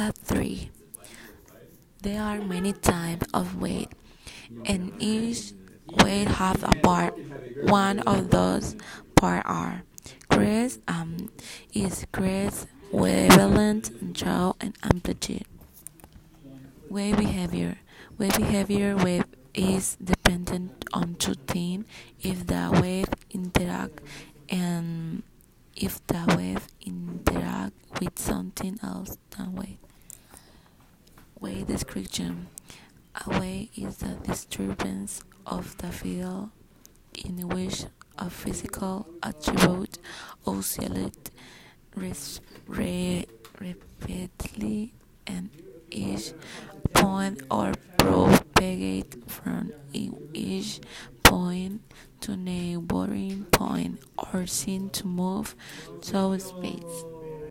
Cat 3. There are many types of weight, and each weight has a part. One of those parts are grace um, is grace, wavelength, jaw, and amplitude. Wave behavior. Wave behavior wave is dependent on two things if the wave interact and if the wave interact with something else than wave. Wave description. A wave is a disturbance of the field in which a physical attribute oscillates re- repeatedly and each point or propagate from each point to neighboring point or seem to move through space.